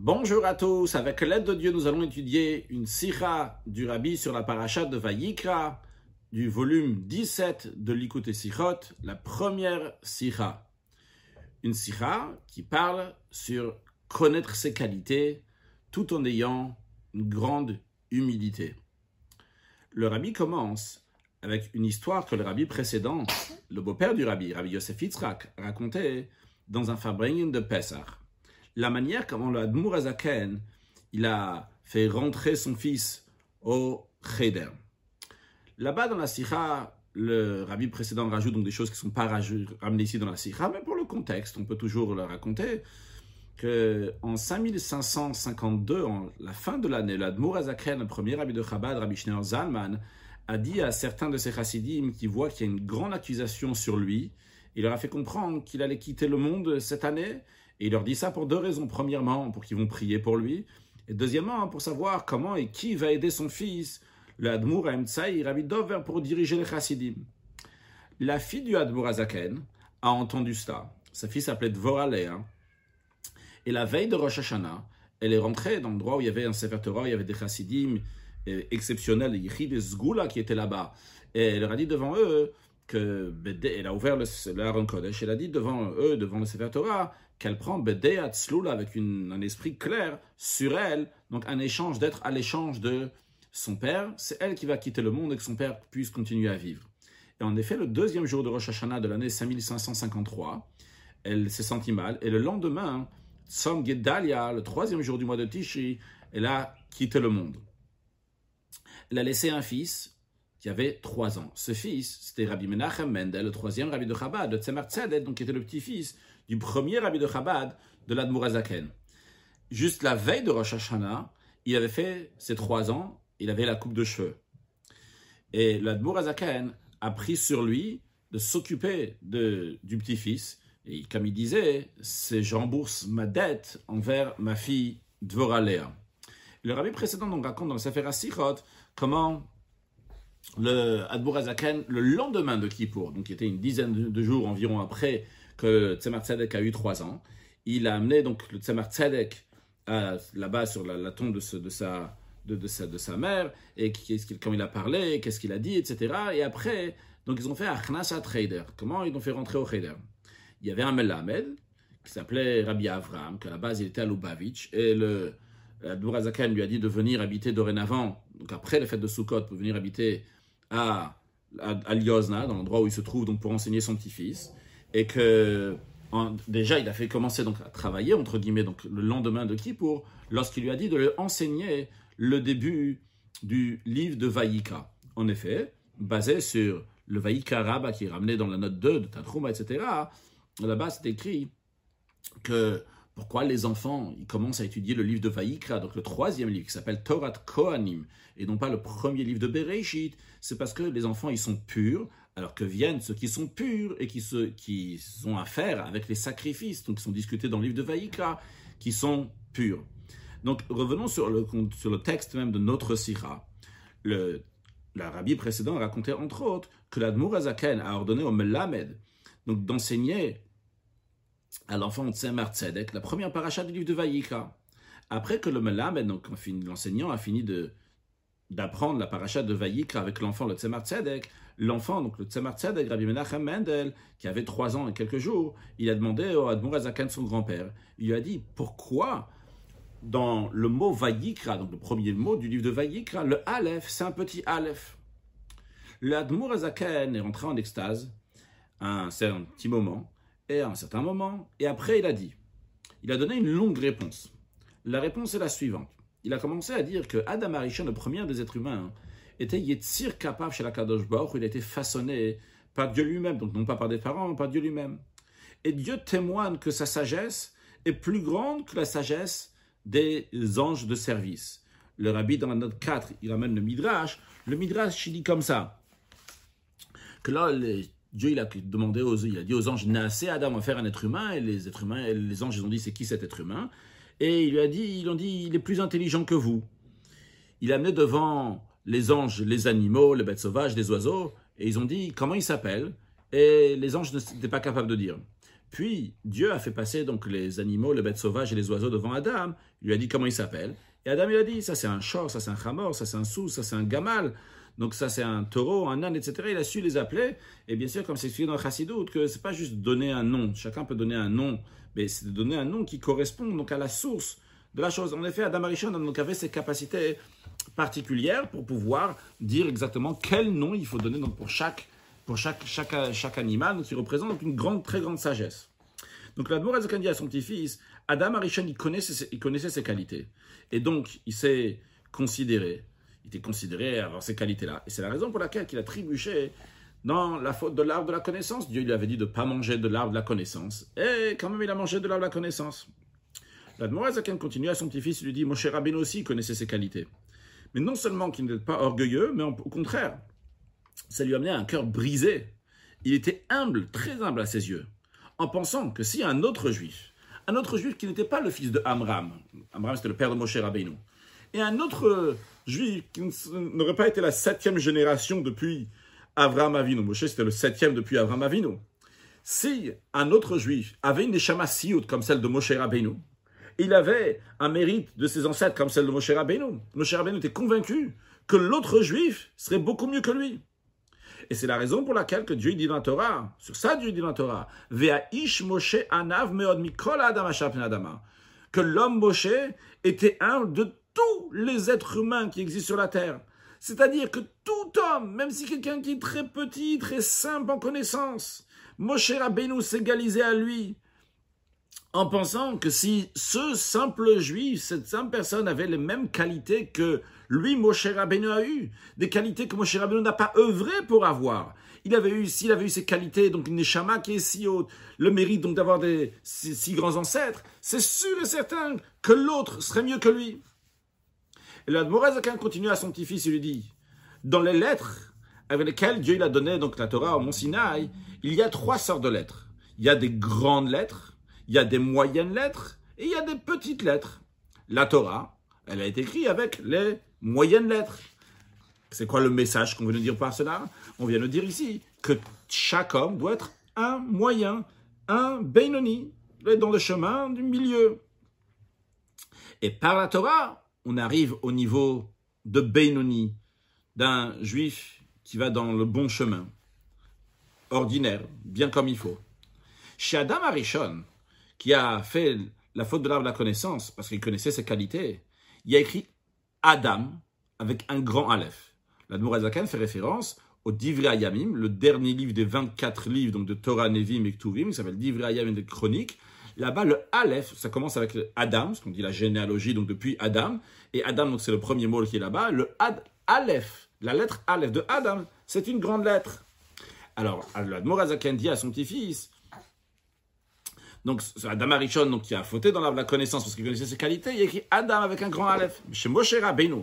Bonjour à tous, avec l'aide de Dieu, nous allons étudier une sira du Rabbi sur la paracha de Vayikra, du volume 17 de l'Ikut Sichot, la première sira. Une sira qui parle sur connaître ses qualités tout en ayant une grande humilité. Le Rabbi commence avec une histoire que le Rabbi précédent, le beau-père du Rabbi, Rabbi Yosef Yitzhak, racontait dans un Fabringen de Pessah la manière comment le Admour Azaken, il a fait rentrer son fils au Cheder. Là-bas dans la Sikha, le rabbi précédent rajoute donc des choses qui ne sont pas ramenées ici dans la Sikha, mais pour le contexte, on peut toujours le raconter que en 5552, en la fin de l'année, l'Admour Azaken, le premier rabbi de Chabad, Rabbi Schneur Zalman, a dit à certains de ses chassidim qui voient qu'il y a une grande accusation sur lui, il leur a fait comprendre qu'il allait quitter le monde cette année et il leur dit ça pour deux raisons. Premièrement, pour qu'ils vont prier pour lui. Et deuxièmement, pour savoir comment et qui va aider son fils, le Admour Emtsaï Rabbi Dover, pour diriger les chassidim. La fille du Admour Azaken a entendu cela. Sa fille s'appelait Dvoralea. Et la veille de Rosh Hashanah, elle est rentrée dans l'endroit où il y avait un Sefer Torah, il y avait des chassidim euh, exceptionnels, Yichid et Zgoula qui étaient là-bas. Et elle leur a dit devant eux que elle a ouvert le, le Kodesh, elle a dit devant eux, devant le Sefer Torah, qu'elle prend Bedeyat Sloula avec un esprit clair sur elle, donc un échange d'être à l'échange de son père, c'est elle qui va quitter le monde et que son père puisse continuer à vivre. Et en effet, le deuxième jour de Rosh Hashanah de l'année 5553, elle s'est sentie mal, et le lendemain, Tzom Gedalia, le troisième jour du mois de Tishri, elle a quitté le monde. Elle a laissé un fils qui avait trois ans. Ce fils, c'était Rabbi Menachem Mendel, le troisième rabbi de Chabad, de Tzemar Tzedek, donc qui était le petit-fils du premier rabbi de Chabad, de l'Admourazaken. Juste la veille de Rosh Hashanah, il avait fait ses trois ans, il avait la coupe de cheveux. Et l'Admourazaken a pris sur lui de s'occuper du petit-fils. Et comme il disait, c'est j'embourse ma dette envers ma fille Dvoralea. Le rabbi précédent donc raconte dans le Sefer Asichot comment le le lendemain de Kippour, donc qui était une dizaine de jours environ après que Tzemar Tzedek a eu trois ans, il a amené donc le Tzemar Tzedek là-bas sur la, tombe de, sa, de, sa, de sa mère, et quand il a parlé, qu'est-ce qu'il a dit, etc. Et après, donc ils ont fait Achnasa Trader. Comment ils ont fait rentrer au Trader Il y avait un Melamed qui s'appelait Rabbi Avram, qu'à la base il était à Lubavitch, et le Adbourazaken lui a dit de venir habiter dorénavant, donc après les fêtes de Sukkot, pour venir habiter à, à, dans l'endroit où il se trouve donc pour enseigner son petit-fils, et que déjà il a fait commencer donc à travailler entre guillemets donc le lendemain de Kippour, lorsqu'il lui a dit de lui enseigner le début du livre de Vaïka. En effet, basé sur le Vaïka Rabba qui est ramené dans la note 2 de Tantruma, etc. Là-bas, c'est écrit que pourquoi les enfants ils commencent à étudier le livre de Vaïkra, donc le troisième livre qui s'appelle Torah Kohanim, et non pas le premier livre de Bereshit C'est parce que les enfants ils sont purs, alors que viennent ceux qui sont purs et qui, se, qui ont affaire avec les sacrifices, donc qui sont discutés dans le livre de Vaïkra, qui sont purs. Donc revenons sur le, sur le texte même de notre Sira. Le, rabbi précédent racontait entre autres que l'Admour Azaken a ordonné au Melamed donc d'enseigner à l'enfant de Tzemar Tzedek, la première paracha du livre de Vayikra. Après que le Melamed, donc l'enseignant, a fini d'apprendre la paracha de Vayikra avec l'enfant, le Tzemar Tzedek, l'enfant, donc le Tzemar Tzedek, Rabbi Menachem Mendel, qui avait trois ans et quelques jours, il a demandé au Admor Azakan, son grand-père, il lui a dit, pourquoi dans le mot Vayikra, donc le premier mot du livre de Vayikra, le Aleph, c'est un petit Aleph? Le Azaken est rentré en extase, un, c'est un petit moment, et à un certain moment, et après il a dit, il a donné une longue réponse. La réponse est la suivante. Il a commencé à dire que Adam Arishon, le premier des êtres humains, était Yetzir capable chez la Kadosh Baruch, il a été façonné par Dieu lui-même, donc non pas par des parents, mais par Dieu lui-même. Et Dieu témoigne que sa sagesse est plus grande que la sagesse des anges de service. Le rabbi, dans la note 4, il amène le Midrash. Le Midrash, il dit comme ça, que là, les Dieu il a demandé aux, il a dit aux anges, assez Adam à faire un être humain, et les êtres humains, les anges ils ont dit c'est qui cet être humain, et il lui a dit, ils ont dit il est plus intelligent que vous. Il a amené devant les anges les animaux, les bêtes sauvages, les oiseaux, et ils ont dit comment il s'appelle, et les anges n'étaient pas capables de dire. Puis Dieu a fait passer donc les animaux, les bêtes sauvages et les oiseaux devant Adam. Il lui a dit comment il s'appelle. Et Adam il a dit ça c'est un chor, ça c'est un chamor, ça c'est un sou, ça c'est un gamal. Donc ça c'est un taureau, un âne, etc. Il a su les appeler. Et bien sûr, comme c'est expliqué dans le que c'est pas juste donner un nom. Chacun peut donner un nom, mais c'est de donner un nom qui correspond donc à la source de la chose. En effet, Adam Arishon donc, avait ses capacités particulières pour pouvoir dire exactement quel nom il faut donner donc, pour chaque pour chaque, chaque, chaque animal, qui représente une grande, très grande sagesse. Donc l'Admor Azakan dit à son petit-fils, Adam Arishon, il connaissait, il connaissait ses qualités. Et donc, il s'est considéré, il était considéré avoir ces qualités-là. Et c'est la raison pour laquelle il a trébuché dans la faute de l'arbre de la connaissance. Dieu lui avait dit de ne pas manger de l'arbre de la connaissance. Et quand même, il a mangé de l'arbre de la connaissance. L'Admor Azakan continue à son petit-fils, il lui dit, mon cher Rabin aussi connaissait ses qualités. Mais non seulement qu'il n'était pas orgueilleux, mais au contraire, ça lui amenait un cœur brisé. Il était humble, très humble à ses yeux, en pensant que si un autre juif, un autre juif qui n'était pas le fils de Amram, Amram c'était le père de Moshe Rabbeinu, et un autre juif qui n'aurait pas été la septième génération depuis Avram Avinu, Moshe c'était le septième depuis Avram Avinu, si un autre juif avait une neshama siout comme celle de Moshe Rabbeinu, il avait un mérite de ses ancêtres comme celle de Moshe Rabbeinu. Moshe Rabbeinu était convaincu que l'autre juif serait beaucoup mieux que lui. Et c'est la raison pour laquelle que Dieu dit dans la Torah, sur ça Dieu dit dans la Torah, Moshe anav meod mikol adam que l'homme Moshe était un de tous les êtres humains qui existent sur la terre. C'est-à-dire que tout homme, même si quelqu'un qui est très petit, très simple en connaissance, Moshe Rabbeinu s'égalisait à lui, en pensant que si ce simple juif, cette simple personne avait les mêmes qualités que lui, Moshe Rabbeinu a eu, des qualités que Moshe Rabbeinu n'a pas œuvré pour avoir. Il avait eu, s'il avait eu ces qualités, donc une neshama qui est si haute, le mérite donc d'avoir des si, grands ancêtres, c'est sûr et certain que l'autre serait mieux que lui. Et l'Admorazakan continue à son petit-fils et lui dit, dans les lettres avec lesquelles Dieu il a donné donc la Torah au Mont Sinaï, il y a trois sortes de lettres. Il y a des grandes lettres, il y a des moyennes lettres et il y a des petites lettres. La Torah, elle a été écrite avec les moyennes lettres. C'est quoi le message qu'on veut nous dire par cela? On vient nous dire ici que chaque homme doit être un moyen, un Benoni, dans le chemin du milieu. Et par la Torah, on arrive au niveau de Benoni, d'un juif qui va dans le bon chemin, ordinaire, bien comme il faut. Chez Adam Arishon, qui a fait la faute de l'arbre de la connaissance, parce qu'il connaissait ses qualités, il a écrit Adam avec un grand Aleph. L'Admour Azakan fait référence au Divrei Ayamim, le dernier livre des 24 livres donc de Torah, Nevim et Ktuvim, qui s'appelle Divrei Ayamim de Chroniques. Là-bas, le Aleph, ça commence avec Adam, ce qu'on dit la généalogie, donc depuis Adam. Et Adam, donc c'est le premier mot qui est là-bas. Le Ad, Aleph, la lettre Aleph de Adam, c'est une grande lettre. Alors, l'Admour Azakan dit son petit-fils, donc, Adam Arishon, donc, qui a fauté dans la, connaissance parce qu'il connaissait ses qualités, il a écrit Adam avec un grand Aleph. Chez Moshe Rabbeinu,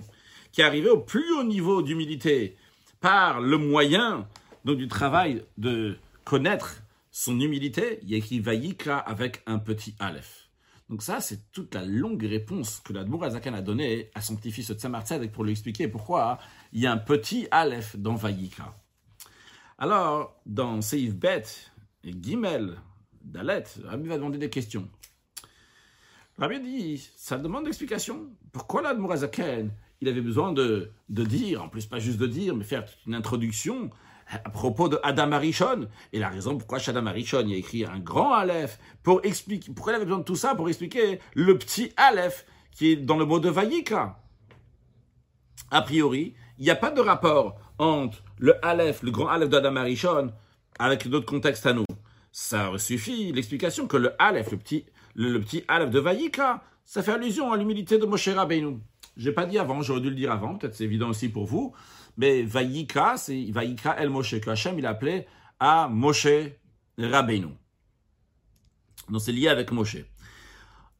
qui est arrivé au plus haut niveau d'humilité par le moyen donc, du travail de connaître son humilité, il écrit Vayikra avec un petit Aleph. Donc ça, c'est toute la longue réponse que l'Admour Azakan a donnée à son petit-fils Tzemar pour lui expliquer pourquoi il y a un petit Aleph dans Vayikra. Alors, dans Seif Bet et Gimel, Dalet, Rabbi va demander des questions. Rabbi dit, ça demande d'explication. Pourquoi là, Mourazaken, il avait besoin de, de, dire, en plus pas juste de dire, mais faire une introduction à propos de Adam Arishon. Et la raison pourquoi Adam Arishon a écrit un grand Aleph, pour expliquer, pourquoi il avait besoin de tout ça Pour expliquer le petit Aleph qui est dans le mot de Vayika. A priori, il n'y a pas de rapport entre le Aleph, le grand Aleph d'Adam Arishon, avec d'autres contextes à nous ça suffit l'explication que le Aleph, le petit, le, petit Aleph de Vayika, ça fait allusion à l'humilité de Moshe Rabbeinu. J'ai pas dit avant, j'aurais dû le dire avant, peut-être c'est évident aussi pour vous, mais Vayika, c'est Vayika El Moshe, que Hachem il appelait à Moshe Rabbeinu. Donc c'est lié avec Moshe.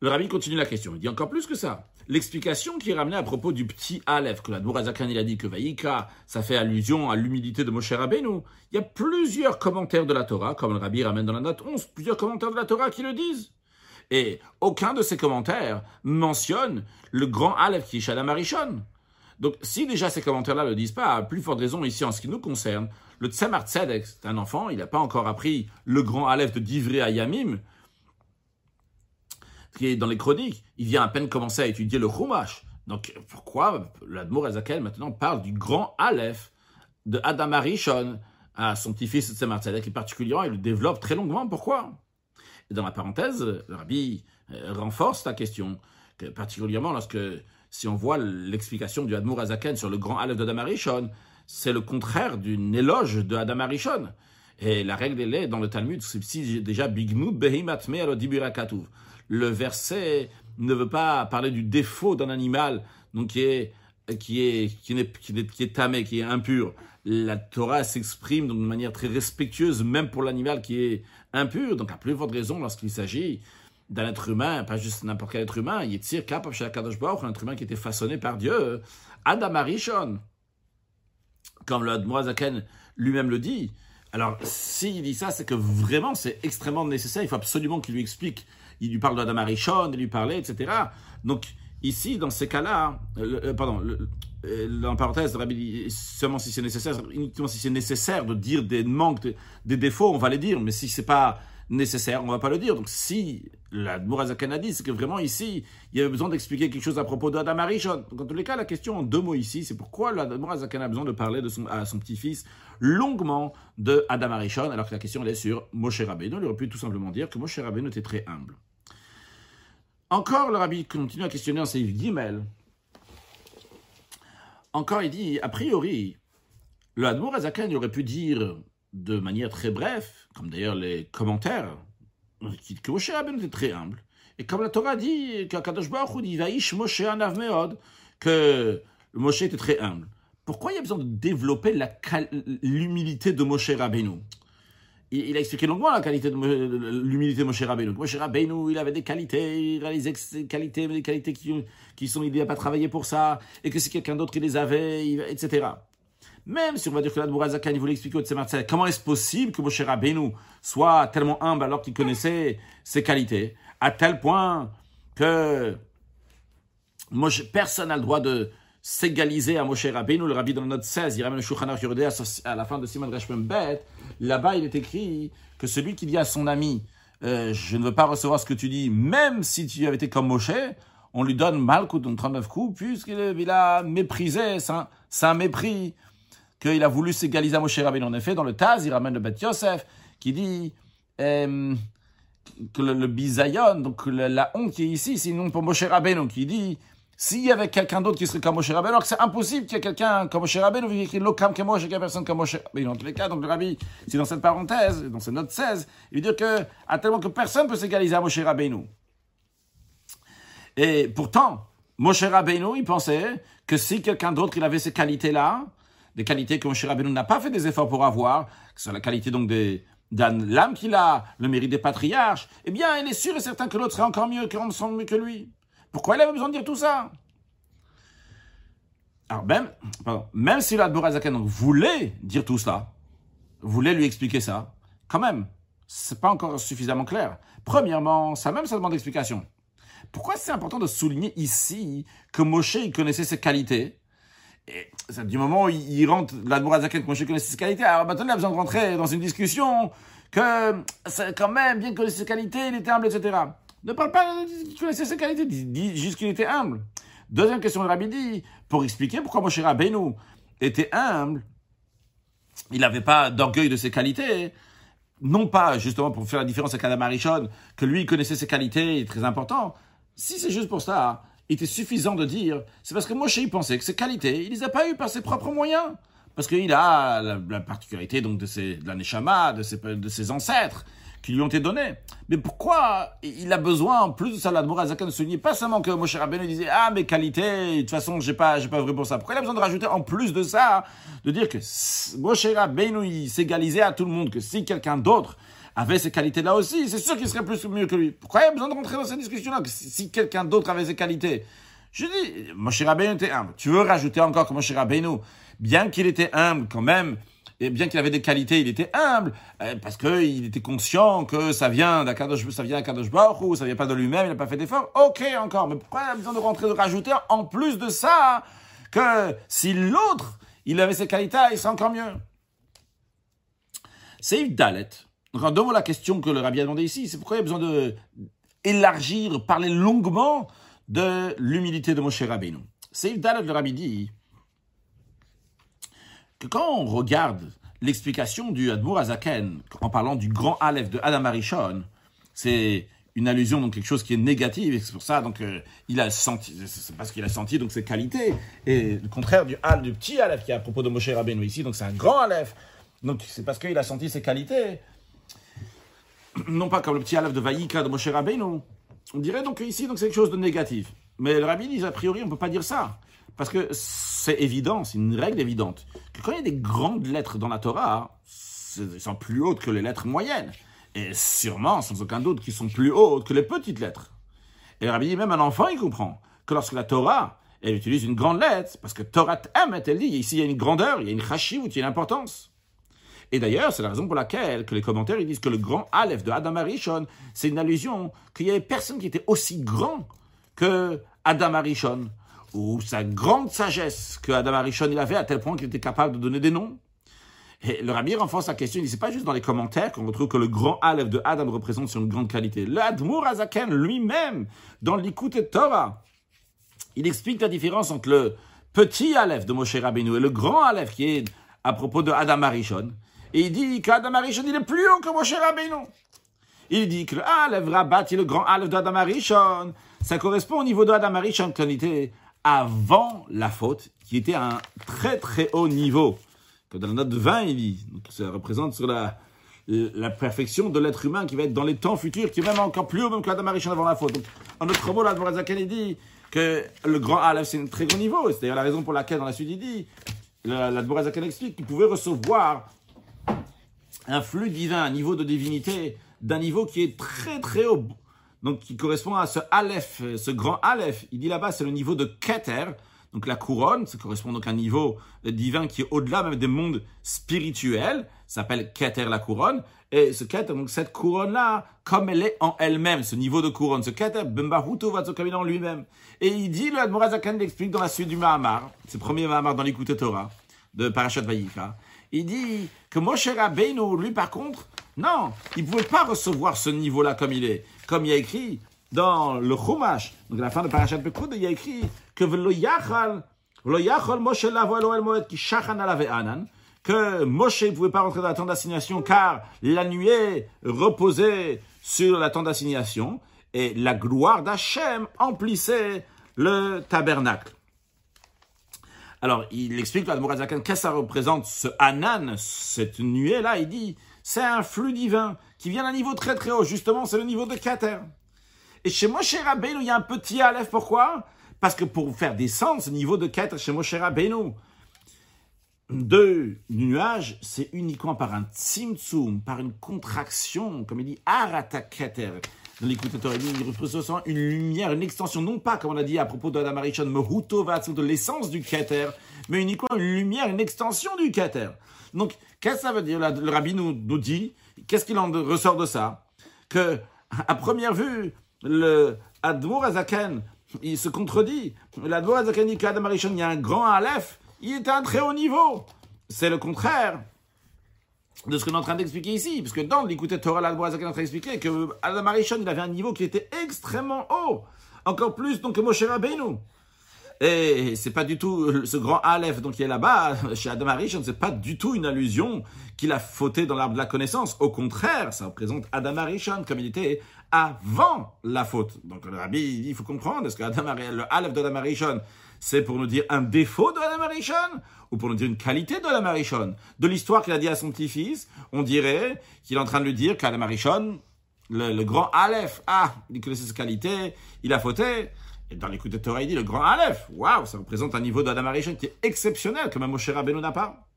Le rabbi continue la question. Il dit encore plus que ça. L'explication qui est ramenée à propos du petit Aleph, que la Zakan il a dit que Vaïka, ça fait allusion à l'humilité de Moshe Rabbeinu. Il y a plusieurs commentaires de la Torah, comme le rabbi ramène dans la note 11, plusieurs commentaires de la Torah qui le disent. Et aucun de ces commentaires mentionne le grand Aleph qui est Shalom Arishon. Donc, si déjà ces commentaires-là ne le disent pas, à plus forte raison ici en ce qui nous concerne, le Tzemar Tzedek, c'est un enfant, il n'a pas encore appris le grand Aleph de Divré à Yamim, qui est dans les chroniques. Il vient à peine commencer à étudier le Chumash. Donc, pourquoi l'Admour Azakel maintenant parle du grand Aleph de Adam Arishon à son petit-fils Tzemar Tzedek, et particulièrement, il le développe très longuement. Pourquoi? Et dans la parenthèse, le rabbi euh, renforce la question, que particulièrement lorsque, si on voit l'explication du Admour Azaken sur le grand Aleph de Adam Arishon, c'est le contraire d'une éloge de Adam Arishon. Et la règle elle est dans le Talmud, c'est déjà Bignud Behimat Me Katuv. Le verset ne veut pas parler du défaut d'un animal, donc qui est qui est qui est qui est, qui est tamé, qui est impur. La Torah s'exprime de manière très respectueuse, même pour l'animal qui est impur. Donc à plus forte raison lorsqu'il s'agit d'un être humain, pas juste n'importe quel être humain, Yitzir Kapab Kadosh un être humain qui était façonné par Dieu, Adam Arishon comme le Moazaken lui-même le dit. Alors, s'il dit ça, c'est que vraiment, c'est extrêmement nécessaire. Il faut absolument qu'il lui explique. Il lui parle d'Adam Arishon, il lui parlait, etc. Donc, ici, dans ces cas-là, euh, pardon, le, euh, en parenthèse, seulement si c'est nécessaire, uniquement si c'est nécessaire de dire des manques, des défauts, on va les dire. Mais si c'est pas nécessaire, on va pas le dire. Donc si la Mourazakan a dit, c'est que vraiment ici, il y avait besoin d'expliquer quelque chose à propos d'Adam Arishon. Donc en tous les cas, la question en deux mots ici, c'est pourquoi la a besoin de parler de son, à son petit-fils longuement de Adam Arishon, alors que la question elle est sur Moshe Rabbeinu. Il aurait pu tout simplement dire que Moshe Rabbeinu était très humble. Encore, le rabbi continue à questionner en ses guillemets. Encore, il dit, a priori, le Admour aurait pu dire de manière très brève, comme d'ailleurs les commentaires, que Moshe Rabbeinu était très humble. Et comme la Torah dit, Baruch dit, Vaïsh Moshe Anav Meod, que Moshe était très humble. Pourquoi il y a besoin de développer l'humilité de Moshe Rabbeinu? Il, a expliqué longuement la qualité de l'humilité de Moshe Rabbeinu. Moshe Rabbeinu, il avait des qualités, il réalisait des qualités, des qualités qui, qui sont, il n'a pas travaillé pour ça, et que si quelqu'un d'autre qui les avait, etc. Même si on va dire que l'Admourazakan, il voulait expliquer au Tzemar comment est-ce possible que Moshe Rabbeinu soit tellement humble alors qu'il connaissait ses qualités, à tel point que personne n'a le droit de s'égaliser à Moshe Rabbeinu. Le rabbi dans la note 16, il ramène le Shulchan à la fin de Simon Reshmem. Là-bas, il est écrit que celui qui dit à son ami, euh, je ne veux pas recevoir ce que tu dis, même si tu avais été comme Moshe, on lui donne mal coup, 39 coups, puisqu'il a méprisé, c'est un mépris qu'il a voulu s'égaliser à Moshe Rabbeinu. En effet, dans le Taz, il ramène le Beth Yosef, qui dit euh, que le, bisayon, donc la, honte qui est ici, c'est une pour Moshe Rabbeinu, qui dit s'il y avait quelqu'un d'autre qui serait comme Moshe Rabbeinu, alors que c'est impossible qu'il y ait quelqu'un comme Moshe Rabbeinu, vu qu'il y l'okam que Moshe, qu'il y ait personne comme Moshe Rabbeinu. Dans tous les cas, donc le Rabbi, c'est dans cette parenthèse, dans cette note 16, il veut dire que, à tellement que personne peut s'égaliser à Moshe Rabbeinu. Et pourtant, Moshe Rabbeinu, il pensait que si quelqu'un d'autre, il avait ces qualités-là, des qualités que Moshe Rabbeinu n'a pas fait des efforts pour avoir, que sont la qualité donc de l'âme qu'il a, le mérite des patriarches, eh bien, il est sûr et certain que l'autre serait encore mieux, que mieux que lui. Pourquoi il avait besoin de dire tout ça? Alors, même, même si l'Adborazakan voulait dire tout ça, voulait lui expliquer ça, quand même, c'est pas encore suffisamment clair. Premièrement, ça même, ça demande d'explication. Pourquoi c'est important de souligner ici que Moshe, connaissait ses qualités, et du moment où il rentre, l'Admorazaken, que Moshe connaissait ses qualités, alors maintenant il a besoin de rentrer dans une discussion que c'est quand même, bien connaissait ses qualités, il était humble, etc. Ne parle pas qu'il connaissait ses qualités, dis, juste qu'il était humble. Deuxième question de Rabbi dit, pour expliquer pourquoi Moshe Rabbeinu était humble, il n'avait pas d'orgueil de ses qualités, non pas justement pour faire la différence avec Adam Arishon, que lui connaissait ses qualités, très important. Si c'est juste pour ça, il était suffisant de dire, c'est parce que Moshe il pensait que ses qualités, il les a pas eues par ses propres moyens. Parce qu'il a la, particularité donc de, ses, de la Neshama, de ses, ancêtres, qui lui ont été donnés. Mais pourquoi il a besoin, en plus de ça, l'Admorazakan de souligner, pas seulement que Moshe Rabbeinu disait, ah, mes qualités, de toute façon, j'ai pas, j'ai pas vrai pour ça. Pourquoi il a besoin de rajouter, en plus de ça, de dire que Moshe Rabbeinu, il s'égalisait à tout le monde, que si quelqu'un d'autre avait ces qualités-là aussi, c'est sûr qu'il serait plus mieux que lui. Pourquoi il y a besoin de rentrer dans cette discussion-là? Si quelqu'un d'autre avait ces qualités, je dis, Moshe Rabbeinu était humble. Tu veux rajouter encore que Moshe Rabbeinu, bien qu'il était humble quand même, et bien qu'il avait des qualités, il était humble, euh, parce qu'il était conscient que ça vient d'Akadosh, ça vient d'Akadosh ou ça vient pas de lui-même, il n'a pas fait d'effort. Ok, encore, mais pourquoi il a besoin de rentrer, de rajouter en plus de ça que si l'autre, il avait ses qualités, il serait encore mieux? C'est Dalet. Donc, en deux mots, la question que le rabbi a demandé ici, c'est pourquoi il y a besoin de parler longuement de l'humilité de Moshe Rabbeinu. C'est Dalet, le rabbi dit que quand on regarde l'explication du Admour Azaken en parlant du grand Aleph de Adam Arishon, c'est une allusion donc quelque chose qui est négatif et c'est pour ça donc euh, il a senti c'est parce qu'il a senti donc ses qualités et le contraire du du petit Aleph qui est à propos de Moshe Rabbeinu ici donc c'est un grand Aleph donc c'est parce qu'il a senti ses qualités non pas comme le petit Aleph de Vaïka de Moshe Rabbeinu on dirait donc ici donc c'est quelque chose de négatif mais le rabbi dit a priori on peut pas dire ça parce que c'est évident c'est une règle évidente que quand il y a des grandes lettres dans la Torah elles sont plus hautes que les lettres moyennes et sûrement, sans aucun doute, qui sont plus hautes que les petites lettres. Et le rabbi dit, même un enfant, il comprend que lorsque la Torah, elle utilise une grande lettre, parce que Torah Emet, elle dit, ici il y a une grandeur, il y a une chashivut, il y a une importance. Et d'ailleurs, c'est la raison pour laquelle que les commentaires ils disent que le grand Aleph de Adam Arishon, c'est une allusion qu'il y avait personne qui était aussi grand que Adam Arishon, ou sa grande sagesse que Adam Arishon il avait à tel point qu'il était capable de donner des noms. Et le rabbi renforce sa question, il dit, c'est pas juste dans les commentaires qu'on retrouve que le grand Aleph de Adam représente sur une grande qualité. L'Admour Azaken lui-même, dans l'Ikut et Torah, il explique la différence entre le petit Aleph de Moshe Rabbeinu et le grand Aleph qui est à propos de Adam Arishon. Il dit qu'Adam Arishon, il est plus haut que Moshe Rabbeinu. Il dit que le Aleph Rabat, le grand Aleph d'Adam Arishon, ça correspond au niveau de Adam Arishon il était avant la faute, qui était à un très très haut niveau dans la note de 20, il dit, donc ça représente sur la, la perfection de l'être humain qui va être dans les temps futurs, qui est même encore plus haut même que Adam Arishon avant la faute. Donc, en notre mot, là, il dit que le grand Aleph, c'est un très grand niveau. C'est d'ailleurs la raison pour laquelle, dans la suite, il dit, la, la explique qu'il pouvait recevoir un flux divin, un niveau de divinité, d'un niveau qui est très très haut. Donc, qui correspond à ce Aleph, ce grand Aleph. Il dit là-bas, c'est le niveau de Keter, donc la couronne, ça correspond donc à un niveau divin qui est au-delà même des mondes spirituels, s'appelle Keter la couronne. Et ce Keter, donc cette couronne-là, comme elle est en elle-même, ce niveau de couronne, ce Keter, Bembahuto en lui-même. Et il dit, le Admorazakan l'explique dans la suite du Mahamar, c'est le premier Mahamar dans l'écoute Torah, de Parashat Vayika. Il dit que Moshe Rabbeinu, lui par contre, non, il ne pouvait pas recevoir ce niveau-là comme il est. Comme il y a écrit, dans le Chumash, donc à la fin de Parashat Pekoud, il y a écrit que Moshe alave anan, que Moshe ne pouvait pas rentrer dans la tente d'assignation car la nuée reposait sur la tente d'assignation et la gloire d'Hachem emplissait le tabernacle. Alors, il explique à Zakan qu'est-ce que ça représente ce Anan, cette nuée-là. Il dit, c'est un flux divin qui vient d'un niveau très très haut. Justement, c'est le niveau de Kater. Et chez Moshe Rabbeinu, il y a un petit Aleph. Pourquoi? Parce que pour faire descendre ce niveau de quête chez Moshe Rabbeinu, de nuage, c'est uniquement par un tzimtzum, par une contraction, comme il dit, arataketer. Dans l'écouteur, il représente une lumière, une extension, non pas, comme on a dit à propos de Adam Arishon, de l'essence du keter, mais uniquement une lumière, une extension du keter. Donc, qu'est-ce que ça veut dire Le rabbi nous, nous dit, qu'est-ce qu'il en ressort de ça? Que, à première vue, le Admour Azaken, il se contredit. L'Admour Azaken dit qu'Adam Arishon, il y a un grand Aleph, il est à un très haut niveau. C'est le contraire de ce qu'on est en train d'expliquer ici, parce que dans l'écouter Torah, l'Admour Azaken est en train d'expliquer que Adam Arishon, il avait un niveau qui était extrêmement haut. Encore plus donc que Moshe Rabbeinu. Et c'est pas du tout ce grand Aleph donc qui est là-bas chez Adam Arishon, c'est pas du tout une allusion qu'il a fauté dans l'arbre de la connaissance. Au contraire, ça représente Adam Arishon comme il était avant la faute. Donc le rabbi il faut comprendre est-ce que Adam, le Aleph de Adam Arishon c'est pour nous dire un défaut de Adam Arishon ou pour nous dire une qualité de Adam Arishon De l'histoire qu'il a dit à son petit-fils, on dirait qu'il est en train de lui dire qu'Adam Arishon, le, grand Aleph, ah, il connaissait ses qualités, il a fauté. Et dans l'écoute de Torah, il dit le grand Aleph. Waouh, ça représente un niveau d'Adam Arishon qui est exceptionnel, que même Moshe Rabbeinu n'a pas.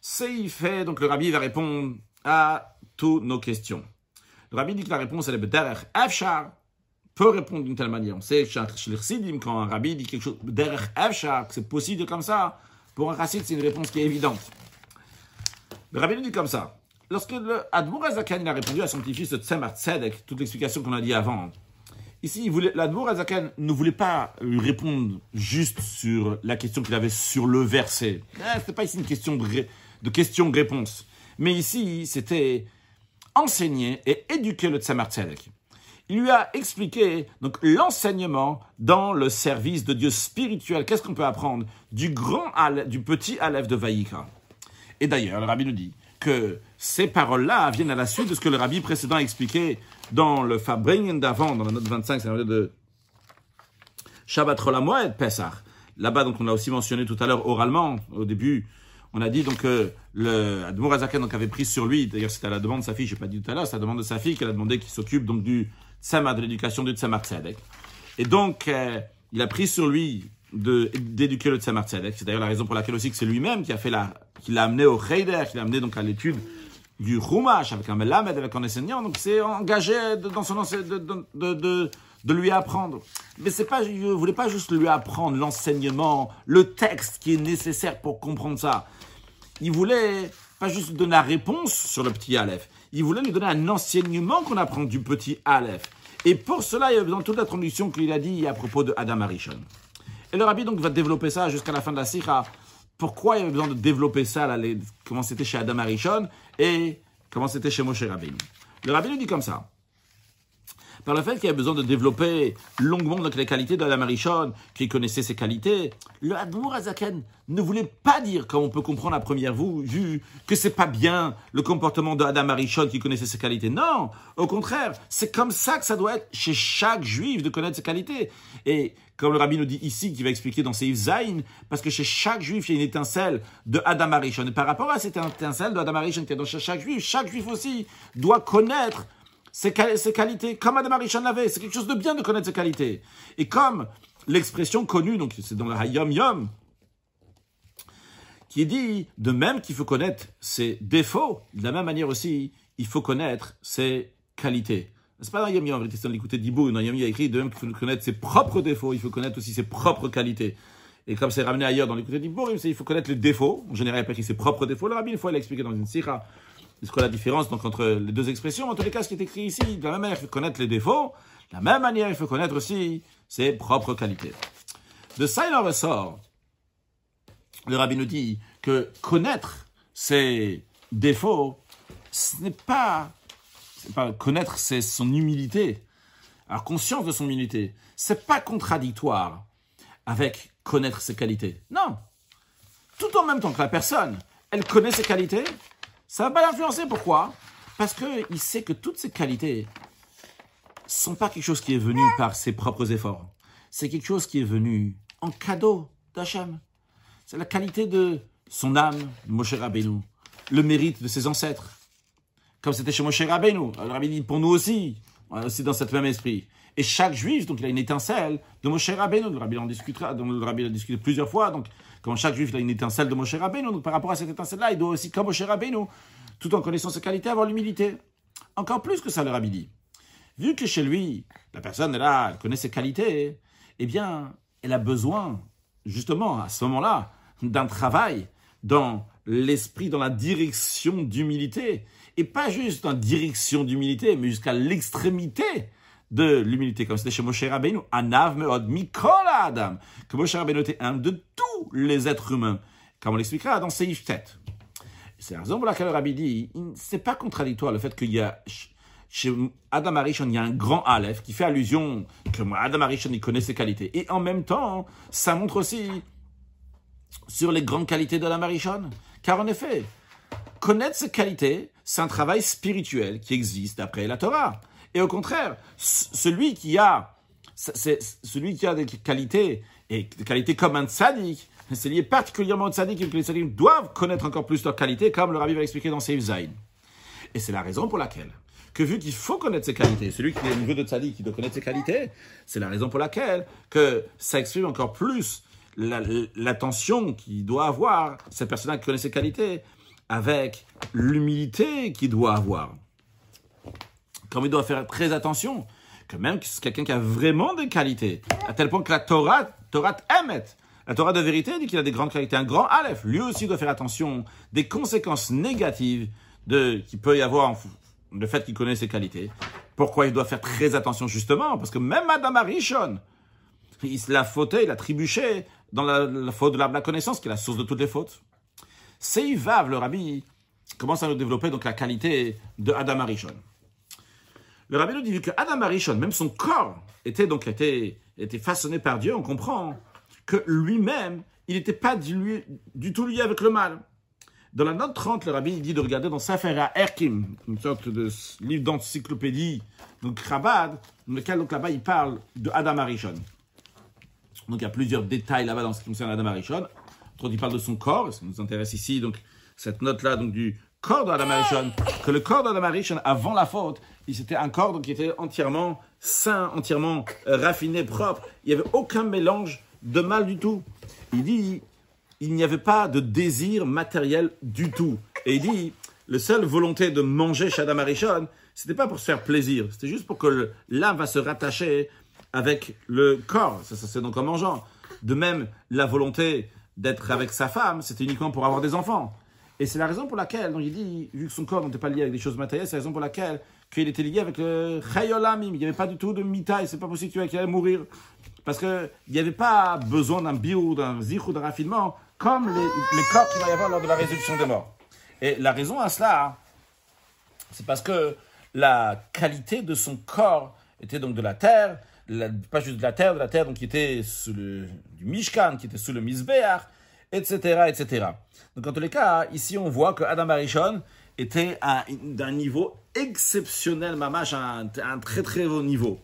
C'est fait, donc le rabbi va répondre à toutes nos questions. Le rabbi dit que la réponse elle est B'derech Efshar, peut répondre d'une telle manière. On sait quand un rabbi dit quelque chose que c'est possible comme ça, pour un chassid, c'est une réponse qui est évidente. Le rabbi dit comme ça. Lorsque le Admour Azakan a répondu à son petit-fils Tzemar Tzedek, toute l'explication qu'on a dit avant, Ici, l'Admour Azaken ne voulait pas lui répondre juste sur la question qu'il avait sur le verset. Ce n'était pas ici une question de, de question-réponse. Mais ici, c'était enseigner et éduquer le Tzemar Tzedek. Il lui a expliqué donc l'enseignement dans le service de Dieu spirituel. Qu'est-ce qu'on peut apprendre du grand du petit Aleph de Vaïka Et d'ailleurs, le rabbi nous dit que ces paroles-là viennent à la suite de ce que le rabbi précédent a expliqué dans le Fabringen d'avant, dans la note 25, c'est de Shabbat et Pesach. Là-bas, donc, on l'a aussi mentionné tout à l'heure oralement, au début, on a dit donc que le Admour Azaken avait pris sur lui, d'ailleurs c'était à la demande de sa fille, je n'ai pas dit tout à l'heure, c'est à la demande de sa fille qu'elle a demandé qu'il s'occupe donc du Tzama, de l'éducation du Tzemar Tzedek. Et donc, euh, il a pris sur lui d'éduquer le Tzemar Tzedek. C'est d'ailleurs la raison pour laquelle aussi que c'est lui-même qui a fait la, qui l'a amené au Heider, qui l'a amené donc à l'étude du Chumash avec un Melamed, avec un enseignant. Donc c'est engagé dans son de, de, de, de, lui apprendre. Mais c'est pas, je voulais pas juste lui apprendre l'enseignement, le texte qui est nécessaire pour comprendre ça. Il voulait pas juste donner la réponse sur le petit Aleph. Il voulait lui donner un enseignement qu'on apprend du petit Aleph. Et pour cela, il y a de toute la traduction qu'il a dit à propos de Adam Arishon. Et le rabbi donc va développer ça jusqu'à la fin de la sikha pourquoi il y avait besoin de développer ça, là, comment c'était chez Adam Arishon et comment c'était chez Moshe Rabbeinu? Le rabbi nous dit comme ça. Par le fait qu'il y a besoin de développer longuement donc, les qualités de Arishon, qu'il connaissait ses qualités, le Admour Azaken ne voulait pas dire, comme on peut comprendre à première vue, que c'est pas bien le comportement de Adam Arishon qui connaissait ses qualités. Non, au contraire, c'est comme ça que ça doit être chez chaque juif de connaître ses qualités. Et comme le rabbi nous dit ici, qui va expliquer dans Seif Zain, parce que chez chaque juif, il y a une étincelle de Adam Arishon. Et par rapport à cette étincelle de Adam Arishon qui est dans chaque juif, chaque juif aussi doit connaître ses, qualités, comme Adam Arishon l'avait. C'est quelque chose de bien de connaître ses qualités. Et comme l'expression connue, donc c'est dans le Hayom Yom, qui dit de même qu'il faut connaître ses défauts, de la même manière aussi, il faut connaître ses qualités. C'est pas dans Yom Yom, en vérité, c'est dans l'écouter d'Ibou. Dans Yom il y a écrit de même qu'il faut connaître ses propres défauts, il faut connaître aussi ses propres qualités. Et comme c'est ramené ailleurs dans l'écouter d'Ibou, il faut connaître les défauts. En général, il a pas ses propres défauts. Le rabbi, une fois, il a expliqué dans une sikha. C'est quoi la différence donc, entre les deux expressions En tous les cas, ce qui est écrit ici, de la même manière, il faut connaître les défauts. De la même manière, il faut connaître aussi ses propres qualités. De ça, il en ressort. Le rabbi nous dit que connaître ses défauts, ce n'est pas pas connaître c'est son humilité. Alors conscience de son humilité, c'est pas contradictoire avec connaître ses qualités. Non. Tout en même temps que la personne, elle connaît ses qualités, ça va pas l'influencer. Pourquoi? Parce qu'il sait que toutes ses qualités sont pas quelque chose qui est venu par ses propres efforts. C'est quelque chose qui est venu en cadeau d'Hachem. C'est la qualité de son âme, Moshe Rabbeinu, le mérite de ses ancêtres, comme c'était chez Moshe Rabbeinu. Le rabbi dit pour nous aussi, on est aussi dans cet même esprit. Et chaque juif, donc il a une étincelle de Moshe Rabbeinu. Le rabbi en discutera, le rabbi en discuté plusieurs fois. Donc, comme chaque juif a une étincelle de Moshe Rabbeinu, donc par rapport à cette étincelle-là, il doit aussi, comme Moshe Rabbeinu, tout en connaissant ses qualités, avoir l'humilité. Encore plus que ça, le rabbi dit. Vu que chez lui, la personne est là, elle connaît ses qualités, eh bien, elle a besoin, justement, à ce moment-là, d'un travail dans l'esprit, dans la direction d'humilité et pas juste en direction d'humilité, mais jusqu'à l'extrémité de l'humilité, comme c'était chez Moshe Rabbeinu, Anav Meod Mikol Adam, que Moshe Rabbeinu était un de tous les êtres humains, comme on l'expliquera dans Seif Tet. C'est la raison pour laquelle le Rabbi dit, c'est pas contradictoire le fait qu'il y a chez Adam Arishon, il y a un grand Aleph qui fait allusion que Adam Arishon, il connaît ses qualités. Et en même temps, ça montre aussi sur les grandes qualités d'Adam Arishon. Car en effet, connaître ses qualités, c'est un travail spirituel qui existe d'après la Torah. Et au contraire, celui qui a, celui qui a des qualités, et des qualités comme un tzaddik, c'est lié particulièrement au tzaddik, et que les tzaddikim doivent connaître encore plus leurs qualités, comme le rabbi va expliquer dans Seif Zain. Et c'est la raison pour laquelle, que vu qu'il faut connaître ses qualités, celui qui est au niveau de tzaddik, qui doit connaître ses qualités, c'est la raison pour laquelle que ça exprime encore plus l'attention qu'il doit avoir, cette personne qui connaît ses qualités, avec l'humilité qu'il doit avoir. Comme il doit faire très attention, que même c'est quelqu'un qui a vraiment des qualités, à tel point que la Torah, Torah émet, la Torah de vérité dit qu'il a des grandes qualités, un grand Aleph, lui aussi doit faire attention des conséquences négatives de, qu'il peut y avoir le fait qu'il connaît ses qualités. Pourquoi il doit faire très attention justement? Parce que même Adam Arishon, il l'a fauté, il a trébuché dans la, faute de la, connaissance, qui est la source de toutes les fautes. Seivav, le rabbi, commence à nous développer donc la qualité de Adam Arishon. Le rabbi nous dit que Adam Arishon, même son corps, était donc était, était façonné par Dieu, on comprend que lui-même, il n'était pas du, du, tout lié avec le mal. Dans la note 30, le rabbi dit de regarder dans Sefer Erkim, une sorte de livre d'encyclopédie, donc Chabad, dans lequel là-bas il parle de Adam Arishon. Donc il y a plusieurs détails là-bas dans ce qui concerne Adam Arishon. Quand il parle de son corps, ce qui nous intéresse ici, donc cette note-là, donc du corps d'Adam Arishon, que le corps d'Adam Arishon, avant la faute, c'était un corps donc, qui était entièrement sain, entièrement euh, raffiné, propre. Il n'y avait aucun mélange de mal du tout. Il dit, il n'y avait pas de désir matériel du tout. Et il dit, le seule volonté de manger chez Adam Arishon, c'était pas pour se faire plaisir, c'était juste pour que l'âme va se rattacher avec le corps. Ça, ça c'est donc en mangeant. De même, la volonté d'être avec sa femme, c'était uniquement pour avoir des enfants. Et c'est la raison pour laquelle, donc il dit, vu que son corps n'était pas lié avec des choses matérielles, c'est la raison pour laquelle qu'il était lié avec le chayolamim. Il n'y avait pas du tout de mitaï, c'est pas possible qu'il allait mourir. Parce qu'il n'y avait pas besoin d'un bio, d'un zich ou d'un raffinement, comme les, corps qu'il va y avoir lors de la résurrection des morts. Et la raison à cela, c'est parce que la qualité de son corps était donc de la terre, pas juste de la terre, de la terre donc qui était sous le du Mishkan, qui était sous le Mizbeach, etc., etc. Donc en tous les cas, ici on voit que Adam Arishon était d'un niveau exceptionnel, mamash, à un, très très haut niveau.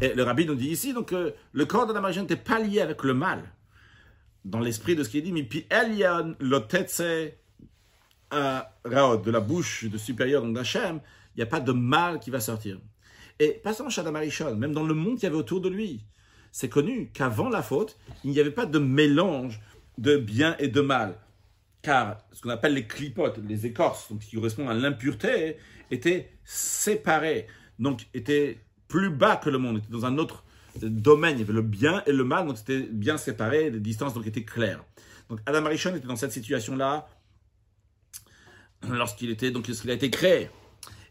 Et le rabbi nous dit ici donc que le corps d'Adam Arishon n'était pas lié avec le mal, dans l'esprit de ce qui est dit, mais puis Elion lotetse raot, de la bouche de supérieur d'Hachem, il n'y a pas de mal qui va sortir. Et pas seulement chez Adam Arishon, même dans le monde qu'il y avait autour de lui, c'est connu qu'avant la faute, il n'y avait pas de mélange de bien et de mal. Car ce qu'on appelle les clipotes, les écorces, donc qui correspondent à l'impureté, étaient séparés, donc étaient plus bas que le monde, étaient dans un autre domaine. Il y avait le bien et le mal, donc c'était bien séparé, les distances donc étaient claires. Donc Adam Arishon était dans cette situation-là lorsqu'il était donc lorsqu'il a été créé.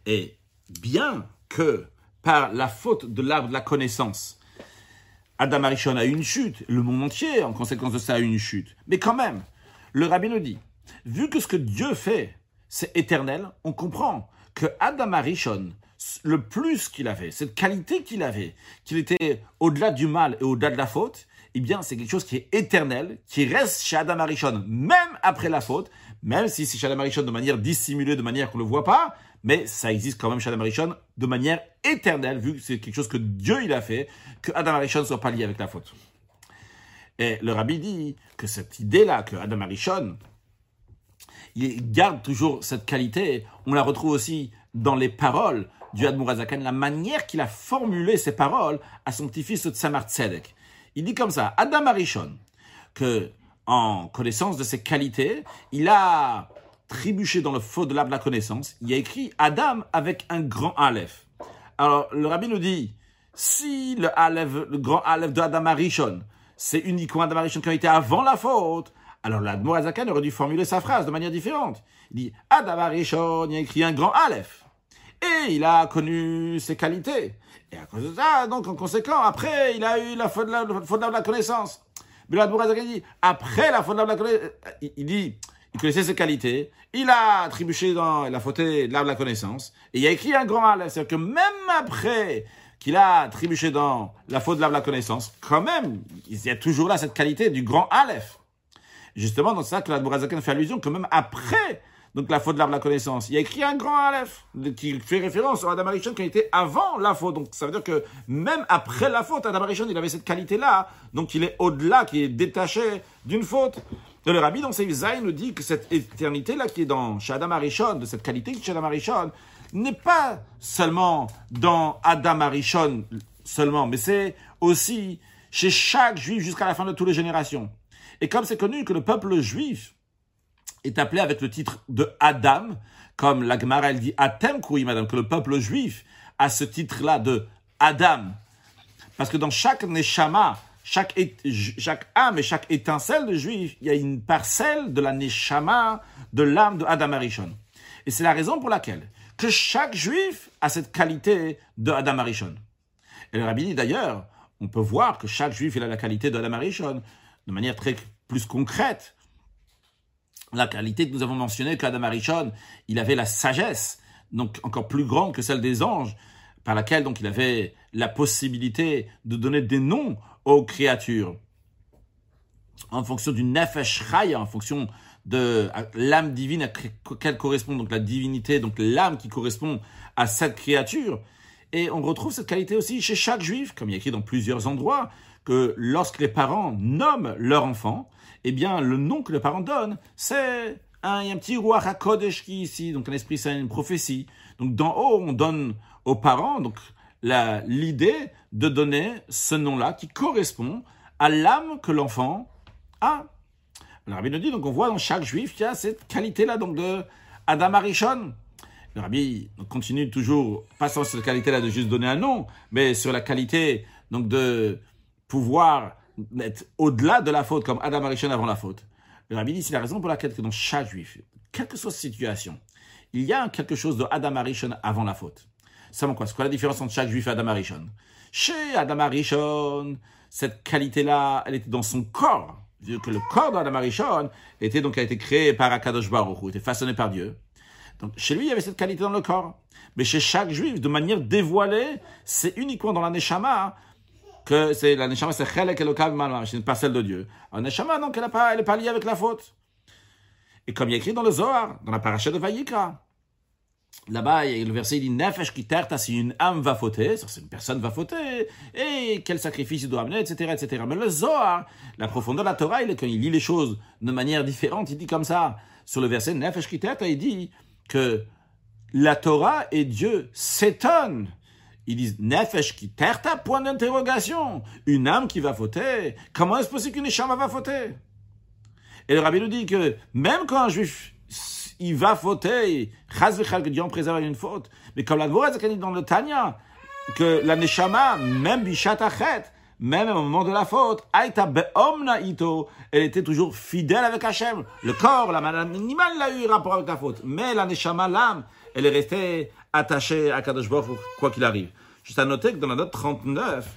Et bien que par la faute de l'arbre de la connaissance, Adam Arishon a eu une chute, le monde entier, en conséquence de ça, a eu une chute. Mais quand même, le rabbin nous dit, vu que ce que Dieu fait, c'est éternel, on comprend que Adam Arishon, le plus qu'il avait, cette qualité qu'il avait, qu'il était au-delà du mal et au-delà de la faute, eh bien, c'est quelque chose qui est éternel, qui reste chez Adam Arishon, même après la faute, même si c'est chez Adam Arishon de manière dissimulée, de manière qu'on ne le voit pas, mais ça existe quand même chez Adam Arishon de manière éternelle, vu que c'est quelque chose que Dieu il a fait, que Adam Arishon ne soit pas lié avec la faute. Et le rabbi dit que cette idée-là, que Adam Arishon, il garde toujours cette qualité, on la retrouve aussi dans les paroles du Admurazakan, la manière qu'il a formulé ses paroles à son petit-fils Tzamar Tzedek. Il dit comme ça, Adam Arishon, que en connaissance de ses qualités, il a trébuché dans le faux de de la connaissance. Il a écrit Adam avec un grand Aleph. Alors, le rabbi nous dit, si le Aleph, le grand Aleph de Adam Arishon, c'est uniquement Adam Arishon qui a été avant la faute, alors l'Admorazakan aurait dû formuler sa phrase de manière différente. Il dit, Adam Arishon, il a écrit un grand Aleph. Et il a connu ses qualités. Et à cause de ça, donc en conséquent, après, il a eu la faute de la, connaissance. Mais l'Admorazakan dit, après la faute de la connaissance, il dit, il connaissait ses qualités, il a trébuché dans la fauté de l'arbre de la connaissance, et il a écrit un grand mal. C'est-à-dire que même après qu'il a trébuché dans la faute de l'arbre de la connaissance, quand même, il y a toujours là cette qualité du grand Aleph. Justement, dans ça que la fait allusion, que même après donc la faute de l'arbre de la connaissance, il a écrit un grand Aleph, qui fait référence à Adam Arishon qui a été avant la faute. Donc ça veut dire que même après la faute, Adam Arishon, il avait cette qualité-là, donc il est au-delà, qui est détaché d'une faute. Le rabbi dans ses nous dit que cette éternité-là qui est dans chez Adam Arishon, de cette qualité chez Adam Arishon, n'est pas seulement dans Adam Arishon seulement, mais c'est aussi chez chaque juif jusqu'à la fin de toutes les générations. Et comme c'est connu que le peuple juif est appelé avec le titre de Adam, comme la Gemara elle dit Atem oui madame, que le peuple juif a ce titre-là de Adam. Parce que dans chaque Neshama, chaque, âme et chaque étincelle de juif, il y a une parcelle de la neshama, de l'âme de Adam Arishon. Et c'est la raison pour laquelle que chaque juif a cette qualité de Adam Arishon. Et le rabbi dit d'ailleurs, on peut voir que chaque juif a la qualité de Adam Arishon de manière très plus concrète. La qualité que nous avons mentionnée qu'Adam Arishon, il avait la sagesse, donc encore plus grande que celle des anges, par laquelle donc il avait la possibilité de donner des noms aux créatures en fonction du nefesh chaya, en fonction de l'âme divine à laquelle correspond donc la divinité, donc l'âme qui correspond à cette créature. Et on retrouve cette qualité aussi chez chaque juif, comme il y a écrit dans plusieurs endroits, que lorsque les parents nomment leur enfant, eh bien, le nom que les parents donnent, c'est un, un petit roi HaKodesh qui ici, donc un esprit saint, une prophétie. Donc d'en haut, on donne aux parents donc l'idée de donner ce nom-là qui correspond à l'âme que l'enfant a. Le rabbi nous dit, donc on voit dans chaque juif qu'il y a cette qualité-là donc de Adam Arishon. Le rabbi continue toujours, pas sur cette qualité-là de juste donner un nom, mais sur la qualité donc de pouvoir être au-delà de la faute, comme Adam Arishon avant la faute. Le rabbi dit, c'est la raison pour laquelle que dans chaque juif, quelle que soit la situation, il y a quelque chose de Adam Arishon avant la faute. C'est quoi C'est quoi la différence entre chaque juif et Adam Arishon? Chez Adam Arishon, cette qualité-là, elle était dans son corps. Que le corps d'Adam Arishon était donc a été créé par Akadosh Baruch était façonné par Dieu. Donc chez lui, il y avait cette qualité dans le corps. Mais chez chaque juif, de manière dévoilée, c'est uniquement dans la Neshama que c'est la Neshama, c'est Chelek Elokam c'est une parcelle de Dieu. La Neshama, donc, elle n'est pas liée avec la faute. Et comme il y a écrit dans le Zohar, dans la paracha de Vayikra, Là-bas, le verset dit Nefesh qui si une âme va fauter, c'est une personne va fauter, et quel sacrifice il doit amener, etc., etc. Mais le Zohar, la profondeur de la Torah, il, quand il lit les choses de manière différente, il dit comme ça, sur le verset Nefesh qui il dit que la Torah et Dieu s'étonnent. Ils disent Nefesh qui point d'interrogation. Une âme qui va fauter. Comment est-ce possible qu'une échama va fauter? Et le rabbi nous dit que même quand un juif il va fauter, que Dieu en préserve une faute. Mais comme la Dvorah dit dans le Tanya, que la Neshama, même Bishat Achet, même au moment de la faute, Aïta Be'omna Ito, elle était toujours fidèle avec Hachem. Le corps, l'animal, il a eu rapport avec la faute. Mais la Neshama, l'âme, elle est restée attachée à Kadosh Baruch quoi qu'il arrive. Juste à noter que dans la note 39,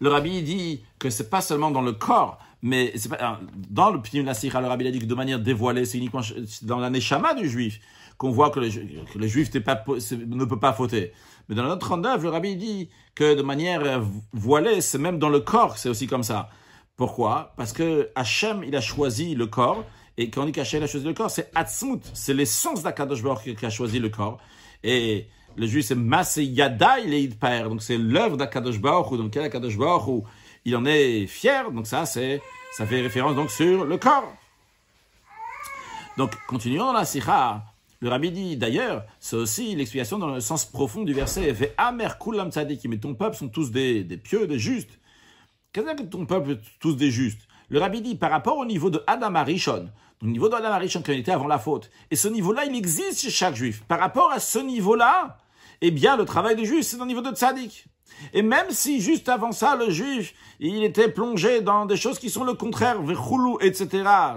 le rabbi dit que c'est pas seulement dans le corps, mais c'est pas, dans le Pnim Lassira, le rabbi a dit que de manière dévoilée, c'est uniquement dans la Neshama du juif qu'on voit que le, que le juif pas, ne peut pas fauter. Mais dans la note 39, le rabbi dit que de manière voilée, c'est même dans le corps, c'est aussi comme ça. Pourquoi? Parce que Hachem, il a choisi le corps, et quand on dit qu'Hachem a choisi le corps, c'est Atzmut, c'est l'essence d'Akadosh Baruch qui a choisi le corps. Et le juif, c'est Masé Yada, il est père, donc c'est l'œuvre d'Akadosh Baruch, donc quel Akadosh Baruch, il en est fier, donc ça, c'est, ça fait référence donc sur le corps. Donc, continuons dans la sikha. Le rabbi dit d'ailleurs, c'est aussi l'explication dans le sens profond du verset Amer kulam mais ton peuple sont tous des, des pieux, des justes. Qu'est-ce que ton peuple tous des justes? Le rabbi dit par rapport au niveau de Adam Arishon, au niveau de Adam Arishon qui était avant la faute, et ce niveau-là, il existe chez chaque juif. Par rapport à ce niveau-là, eh bien, le travail des juifs, c'est au niveau de tzaddik. Et même si juste avant ça, le juif, il était plongé dans des choses qui sont le contraire, verhoulou, etc.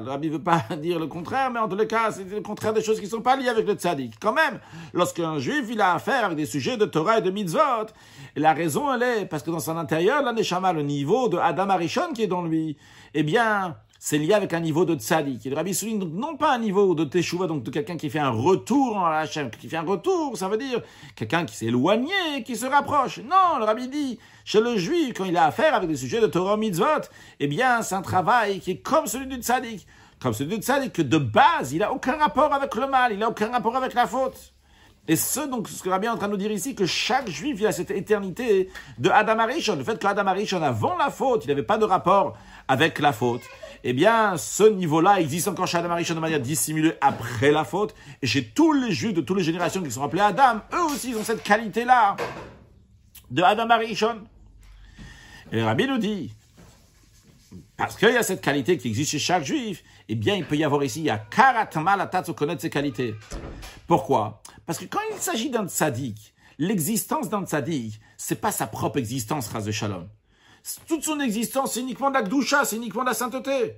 Le rabbi veut pas dire le contraire, mais en tous les cas, c'est le contraire des choses qui sont pas liées avec le tzaddik. Quand même, lorsqu'un juif, il a affaire avec des sujets de Torah et de mitzvot, la raison, elle est, parce que dans son intérieur, l'aneshama, le niveau de Adam Arishon qui est dans lui, eh bien, c'est lié avec un niveau de tzaddik. Et le rabbi souligne donc non pas un niveau de teshuva, donc de quelqu'un qui fait un retour en Hachem, qui fait un retour, ça veut dire quelqu'un qui s'est éloigné, qui se rapproche. Non, le rabbi dit, chez le juif, quand il a affaire avec des sujets de Torah mitzvot, eh bien, c'est un travail qui est comme celui du tzaddik. Comme celui du tzaddik, que de base, il n'a aucun rapport avec le mal, il n'a aucun rapport avec la faute. Et ce, donc, ce que Rabbi est en train de nous dire ici, que chaque juif, il a cette éternité de Adam Arishon. Le fait qu'Adam Arishon, avant la faute, il n'avait pas de rapport avec la faute eh bien, ce niveau-là existe encore chez Adam Arishon de manière dissimulée après la faute. Et chez tous les juifs de toutes les générations qui sont appelés Adam, eux aussi, ils ont cette qualité-là de Adam Arishon. Et le Rabbi nous dit, parce qu'il y a cette qualité qui existe chez chaque juif, eh bien, il peut y avoir ici, il y a karatama la tête connaître ces qualités. Pourquoi? Parce que quand il s'agit d'un tzaddik, l'existence d'un tzaddik, c'est pas sa propre existence, ras de shalom toute son existence, c'est uniquement de la gdoucha, c'est uniquement de la sainteté.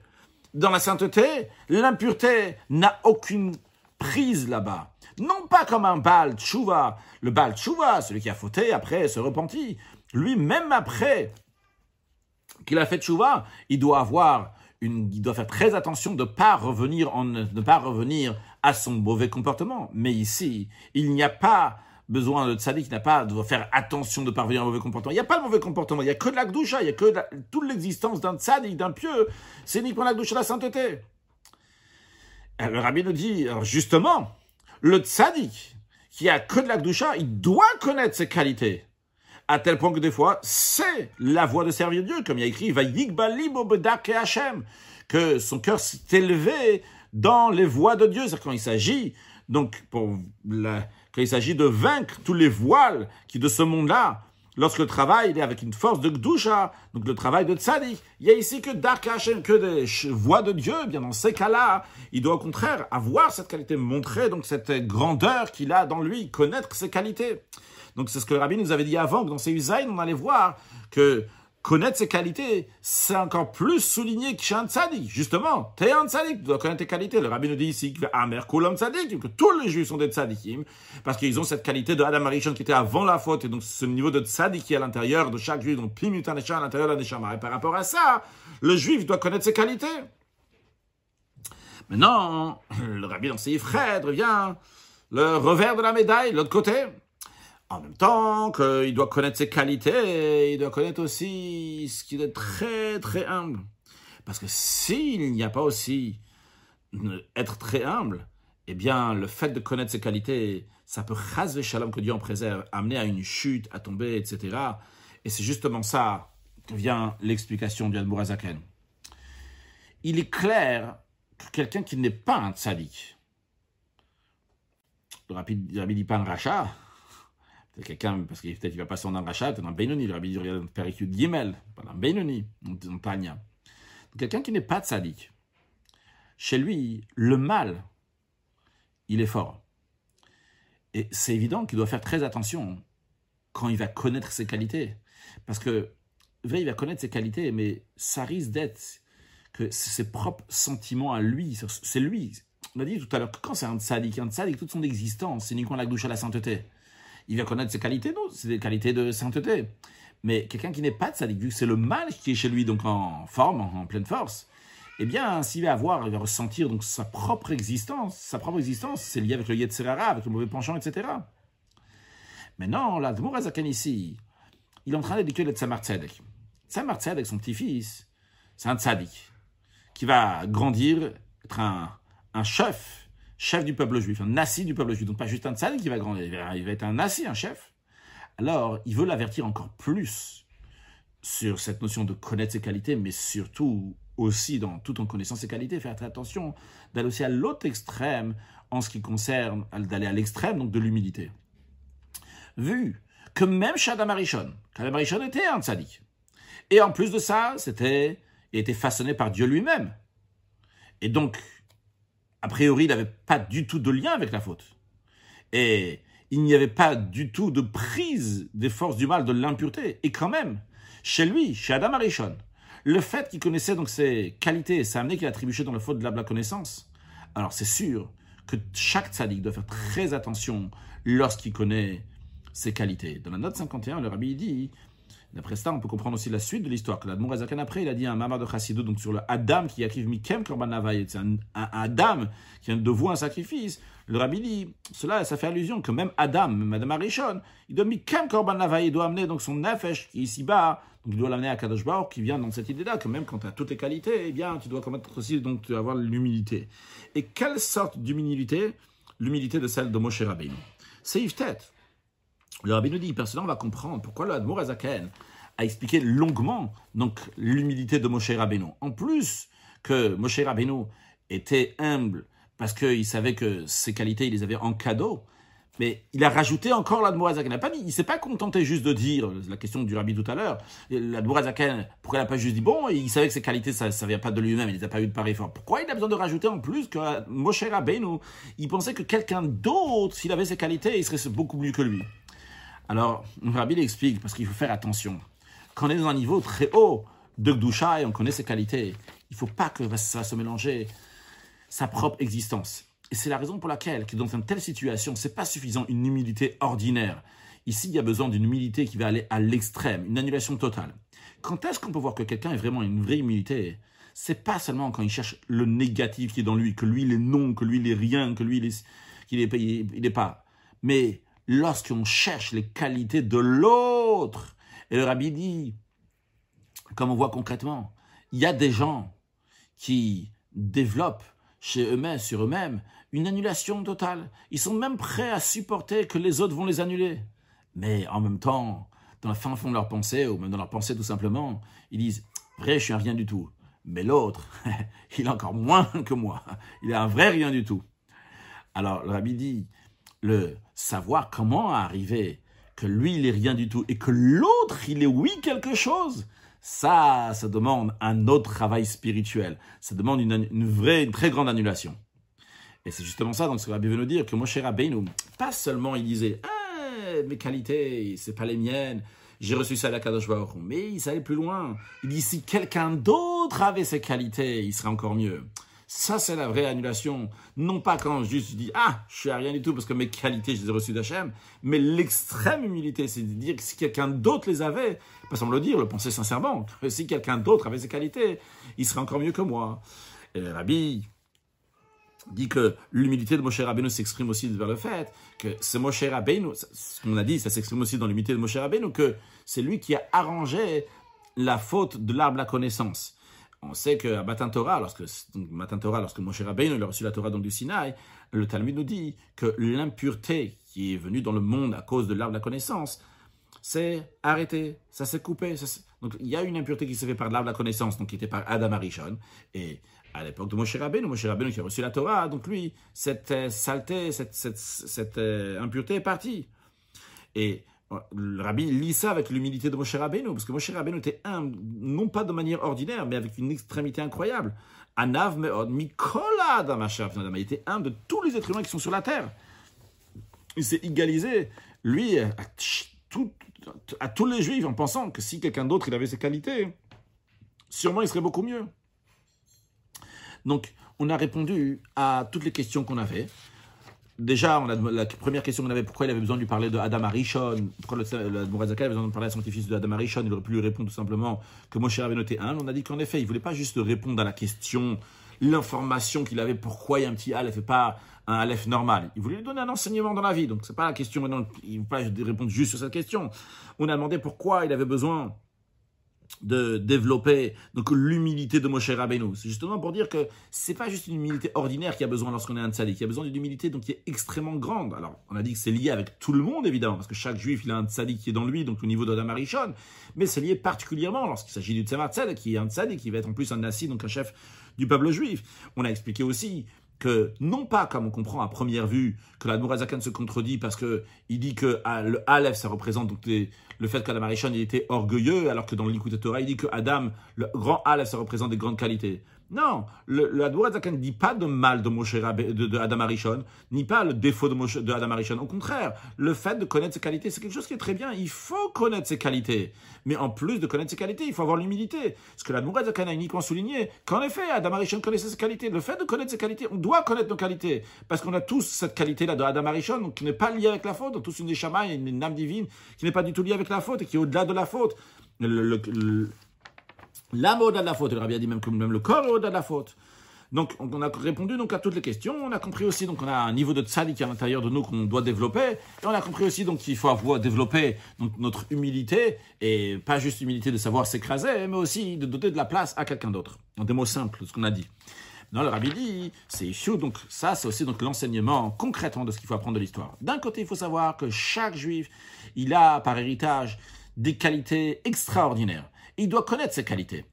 Dans la sainteté, l'impureté n'a aucune prise là-bas. Non pas comme un Baal Tshuva. Le Baal Tshuva, celui qui a fauté, après se repentit. Lui, même après qu'il a fait Tshuva, il doit avoir une, il doit faire très attention de pas revenir en, de pas revenir à son mauvais comportement. Mais ici, il n'y a pas besoin de tzaddik, n'a pas de faire attention de parvenir à un mauvais comportement. Il n'y a pas de mauvais comportement, il n'y a que de la gdoucha, il n'y a que toute l'existence d'un tzaddik, d'un pieux. C'est uniquement la gdoucha, la sainteté. le rabbi nous dit, justement, le tzaddik, qui a que de la gdoucha, il doit connaître ses qualités. À tel point que des fois, c'est la voie de servir Dieu, comme il y a écrit, va Hashem, que son cœur s'est élevé dans les voies de Dieu. C'est quand il s'agit, donc, pour la, quand il s'agit de vaincre tous les voiles qui de ce monde-là, lorsque le travail est avec une force de Gdusha, donc le travail de Tzadik, il y a ici que Dark que des voix de Dieu, bien dans ces cas-là, il doit au contraire avoir cette qualité, montrer donc cette grandeur qu'il a dans lui, connaître ses qualités. Donc c'est ce que le rabbin nous avait dit avant, que dans ces usailles, on allait voir que connaître ses qualités, c'est encore plus souligné que chez un. Justement, t'es un tzaddik, tu dois connaître tes qualités. Le rabbi nous dit ici que Amer Kulam tzaddik, que tous les juifs sont des tzaddikim, parce qu'ils ont cette qualité de Adam Arishon qui était avant la faute, et donc ce niveau de tzaddik qui est à l'intérieur de chaque juif, donc Pimutan à l'intérieur de la Et par rapport à ça, le juif doit connaître ses qualités. Maintenant, le rabbi dans ses revient, le revers de la médaille, l'autre côté. En même temps qu'il doit connaître ses qualités, il doit connaître aussi ce qu'il est très très humble. Parce que s'il n'y a pas aussi être très humble, eh bien, le fait de connaître ses qualités, ça peut rasver shalom que Dieu en préserve, amener à une chute, à tomber, etc. Et c'est justement ça que vient l'explication du Admourazaken. Il est clair que quelqu'un qui n'est pas un tzaddik, le un rachat, c'est quelqu'un, parce qu'il peut-être il va passer en un rachat, un Benoni, le rabbi dit regarde Péricule Gimel, pas un Benoni, un Tanya. Quelqu'un qui n'est pas sadique. Chez lui, le mal, il est fort. Et c'est évident qu'il doit faire très attention quand il va connaître ses qualités. Parce que, il va connaître ses qualités, mais ça risque d'être que ses propres sentiments à lui, c'est lui. On a dit tout à l'heure que quand c'est un sadique, un sadique, toute son existence, c'est uniquement la douche à la sainteté il va connaître ses qualités, non, c'est des qualités de sainteté. Mais quelqu'un qui n'est pas sadique, vu que c'est le mal qui est chez lui, donc en forme, en, pleine force, eh bien, s'il va avoir, il va ressentir donc sa propre existence, sa propre existence, c'est lié avec le Yetzerara, avec le mauvais penchant, etc. Maintenant, la Azakan ici, il est en train d'éduquer le Tzamar Tzedek. Tzamar Tzedek, son petit-fils, c'est un tzaddik qui va grandir, être un chef chef du peuple juif, un nasi du peuple juif, donc pas juste un tzaddik qui va grandir, il va être un nasi, un chef. Alors, il veut l'avertir encore plus sur cette notion de connaître ses qualités, mais surtout aussi dans tout en connaissant ses qualités, faire très attention d'aller aussi à l'autre extrême en ce qui concerne d'aller à l'extrême donc de l'humilité. Vu que même Shadam Arishon, Shadam Arishon était un tzaddik, et en plus de ça, c'était il était façonné par Dieu lui-même. Et donc, a priori, il n'avait pas du tout de lien avec la faute. Et il n'y avait pas du tout de prise des forces du mal, de l'impureté. Et quand même, chez lui, chez Adam Arishon, le fait qu'il connaissait donc ses qualités, ça amené qu'il a dans la faute de la connaissance. Alors c'est sûr que chaque tzaddik doit faire très attention lorsqu'il connaît ses qualités. Dans la note 51, le rabbi dit D'après ça, on peut comprendre aussi la suite de l'histoire. Que l'Admour Azakan, après, il a dit un mamar de Chassidou, donc sur le Adam qui arrive Mikem Korban c'est un, Adam qui vient de vous un sacrifice. Le rabbi dit, cela, ça fait allusion que même Adam, Madame Arishon, il doit Mikem Korban il doit amener donc son nefesh qui est ici-bas, donc il doit l'amener à Kadosh Baruch, qui vient dans cette idée-là, que même quand tu as toutes les qualités, eh bien, tu dois commettre aussi, donc, avoir l'humilité. Et quelle sorte d'humilité? L'humilité de celle de Moshe Rabbeinu. C'est Yves-Tête. Le rabbi nous dit, personnellement, on va comprendre pourquoi le Admour Azaken a expliqué longuement donc l'humilité de Moshe Rabbeinu. En plus que Moshe Rabbeinu était humble parce qu'il savait que ses qualités, il les avait en cadeau, mais il a rajouté encore l'Admour Azaken. Il ne s'est pas contenté juste de dire, la question du rabbi tout à l'heure, l'Admour Azaken, pourquoi il n'a pas juste dit, bon, il savait que ses qualités, ça ne vient pas de lui-même, il n'a pas eu de pareil fort. Pourquoi il a besoin de rajouter en plus que Moshe Rabbeinu, il pensait que quelqu'un d'autre, s'il avait ses qualités, il serait beaucoup mieux que lui? Alors, Rabbi l'explique, parce qu'il faut faire attention. Quand on est dans un niveau très haut de Gdusha et on connaît ses qualités, il ne faut pas que ça se mélanger sa propre existence. Et c'est la raison pour laquelle, que dans une telle situation, c'est pas suffisant une humilité ordinaire. Ici, il y a besoin d'une humilité qui va aller à l'extrême, une annulation totale. Quand est-ce qu'on peut voir que quelqu'un est vraiment une vraie humilité? C'est pas seulement quand il cherche le négatif qui est dans lui, que lui il est non, que lui il est rien, que lui il est, qu'il est, il est pas. Mais lorsqu'on cherche les qualités de l'autre, et le rabbi dit, comme on voit concrètement, il y a des gens qui développent chez eux-mêmes, sur eux-mêmes, une annulation totale. Ils sont même prêts à supporter que les autres vont les annuler. Mais en même temps, dans le fin fond de leur pensée, ou même dans leur pensée tout simplement, ils disent Vrai, je suis un rien du tout. Mais l'autre, il est encore moins que moi. Il est un vrai rien du tout. Alors, le rabbi dit le savoir comment arriver que lui, il est rien du tout et que l'autre, il est oui quelque chose. Ça, ça demande un autre travail spirituel. Ça demande une, vraie, très grande annulation. Et c'est justement ça, donc, ce que Rabbi veut nous dire, que Moshe Rabbeinu, pas seulement il disait, mes qualités, c'est pas les miennes. J'ai reçu ça à la Kadosh Baruch Mais il allait plus loin. Il dit si quelqu'un d'autre avait ces qualités, il serait encore mieux. Ça, c'est la vraie annulation. Non pas quand je dis Ah, je suis à rien du tout parce que mes qualités, je les ai reçues d'Hachem, mais l'extrême humilité, c'est de dire que si quelqu'un d'autre les avait, pas sans me le dire, le penser sincèrement, que si quelqu'un d'autre avait ces qualités, il serait encore mieux que moi. Et Rabbi, dit que l'humilité de Moshe Rabbeinu s'exprime aussi vers le fait que c'est Moshe Rabbeinu, ce qu'on a dit, ça s'exprime aussi dans l'humilité de Moshe Rabbeinu, que c'est lui qui a arrangé la faute de l'arbre la connaissance. On sait qu'à Matan Torah, lorsque, Matan Torah, lorsque Moshe Rabbeinu a reçu la Torah donc du Sinaï, le Talmud nous dit que l'impureté qui est venue dans le monde à cause de l'arbre de la connaissance, c'est arrêté, ça s'est coupé. donc il y a une impureté qui s'est faite par l'arbre de la connaissance, donc qui était par Adam Arishon, et à l'époque de Moshe Rabbeinu, Moshe Rabbeinu qui a reçu la Torah, donc lui, cette euh, saleté, cette, cette, cette euh, impureté est partie. Et le rabbi lit ça avec l'humilité de Moshe Rabbeinu, parce que Moshe Rabbeinu était un, non pas de manière ordinaire, mais avec une extrémité incroyable. Anav me'od mikola Il était un de tous les êtres humains qui sont sur la terre. Il s'est égalisé, lui, à, à tous les juifs, en pensant que si quelqu'un d'autre il avait ses qualités, sûrement il serait beaucoup mieux. Donc, on a répondu à toutes les questions qu'on avait. Déjà, on a, la première question qu'on avait, pourquoi il avait besoin de lui parler de Adam Arishon? Pourquoi le, le avait besoin de parler à son petit-fils de Adam Arishon? Il aurait pu lui répondre tout simplement que Moshe avait noté un. On a dit qu'en effet, il voulait pas juste répondre à la question, l'information qu'il avait, pourquoi il y a un petit Aleph et pas un Aleph normal. Il voulait lui donner un enseignement dans la vie. Donc, c'est pas la question maintenant, il ne voulait pas répondre juste sur cette question. On a demandé pourquoi il avait besoin de développer donc l'humilité de Moshe Rabbeinu. C'est justement pour dire que c'est pas juste une humilité ordinaire qui a besoin lorsqu'on est un tzaddik, il y a besoin d'une humilité donc qui est extrêmement grande. Alors, on a dit que c'est lié avec tout le monde évidemment parce que chaque juif il a un tzaddik qui est dans lui donc au niveau de la Marichon, mais c'est lié particulièrement lorsqu'il s'agit du tzemar tzaddik qui est un tzaddik qui va être en plus un nasi donc un chef du peuple juif. On a expliqué aussi non pas comme on comprend à première vue que la Zakan se contredit parce que il dit que le Aleph ça représente le fait qu'Adam Arishon il était orgueilleux alors que dans l'Ikut Torah il dit que Adam le grand Aleph ça représente des grandes qualités. Non, le, le ne dit pas de mal de, Moshe de, Adam Arishon, ni pas le défaut de, Moshe, de Adam Arishon. Au contraire, le fait de connaître ses qualités, c'est quelque chose qui est très bien. Il faut connaître ses qualités. Mais en plus de connaître ses qualités, il faut avoir l'humilité. Ce que la Zakan a uniquement souligné, qu'en effet, Adam Arishon connaissait ses qualités. Le fait de connaître ses qualités, on doit connaître nos qualités. Parce qu'on a tous cette qualité-là de Adam Arishon, qui n'est pas liée avec la faute. On a tous une échama, une âme divine, qui n'est pas du tout liée avec la faute et qui est au-delà de la faute. le, L'âme au-delà de la faute. Il aurait bien dit même que même le corps est au-delà de la faute. Donc, on a répondu donc à toutes les questions. On a compris aussi donc on a un niveau de tzaddik à l'intérieur de nous qu'on doit développer. Et on a compris aussi donc qu'il faut avoir développer donc notre humilité et pas juste humilité de savoir s'écraser, mais aussi de donner de la place à quelqu'un d'autre. En des mots simples, ce qu'on a dit. Non, le rabbi dit, c'est chou. Donc ça, c'est aussi donc l'enseignement concrètement de ce qu'il faut apprendre de l'histoire. D'un côté, il faut savoir que chaque juif, il a par héritage des qualités extraordinaires. Il doit connaître ses qualités.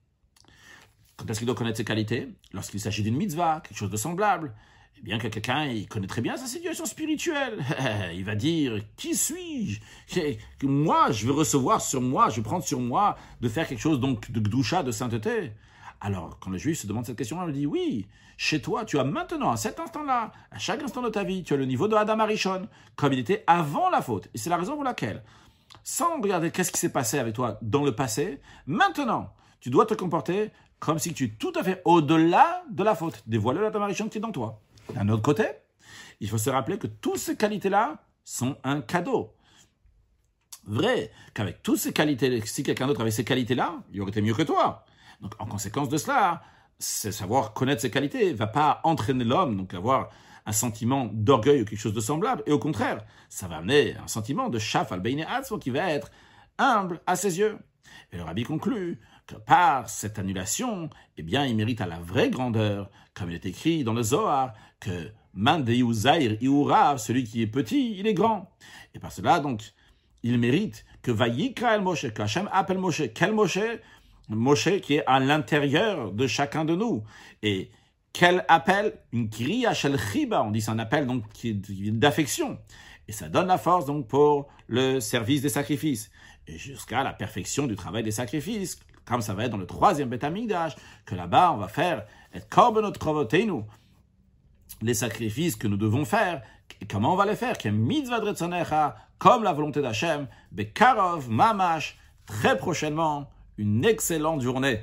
Quand est-ce qu'il doit connaître ses qualités Lorsqu'il s'agit d'une mitzvah, quelque chose de semblable. Eh bien que quelqu'un, il connaît très bien sa situation spirituelle. il va dire, qui suis-je Moi, je veux recevoir sur moi, je vais prendre sur moi de faire quelque chose donc de gdoucha, de sainteté. Alors, quand le juif se demande cette question-là, il dit, oui, chez toi, tu as maintenant, à cet instant-là, à chaque instant de ta vie, tu as le niveau de Adam Arishon, comme il était avant la faute. Et c'est la raison pour laquelle sans regarder qu'est-ce qui s'est passé avec toi dans le passé, maintenant, tu dois te comporter comme si tu es tout à fait au-delà de la faute. Dévoile la tamarichon qui est dans toi. D'un autre côté, il faut se rappeler que toutes ces qualités-là sont un cadeau. Vrai qu'avec toutes ces qualités, si quelqu'un d'autre avait ces qualités-là, il aurait été mieux que toi. Donc, en conséquence de cela, c'est savoir connaître ses qualités, va pas entraîner l'homme, donc avoir un sentiment d'orgueil ou quelque chose de semblable. Et au contraire, ça va amener un sentiment de chaf al qui va être humble à ses yeux. Et le rabbi conclut que par cette annulation, eh bien, il mérite à la vraie grandeur, comme il est écrit dans le Zohar, que Mandeyuzair Iura, celui qui est petit, il est grand. Et par cela, donc, il mérite que Vayikra el Moshe, que Hachem appelle Moshe. Quel Moshe? Moshe qui est à l'intérieur de chacun de nous. Et quel appel Une kriya shel chiba, on dit c'est un appel donc d'affection. Et ça donne la force donc pour le service des sacrifices. Et jusqu'à la perfection du travail des sacrifices, comme ça va être dans le troisième Betamigdash, que là-bas on va faire et korbanot krovotenu, les sacrifices que nous devons faire. Et comment on va les faire? Comme la volonté d'Hachem, bekarov mamash, très prochainement, une excellente journée.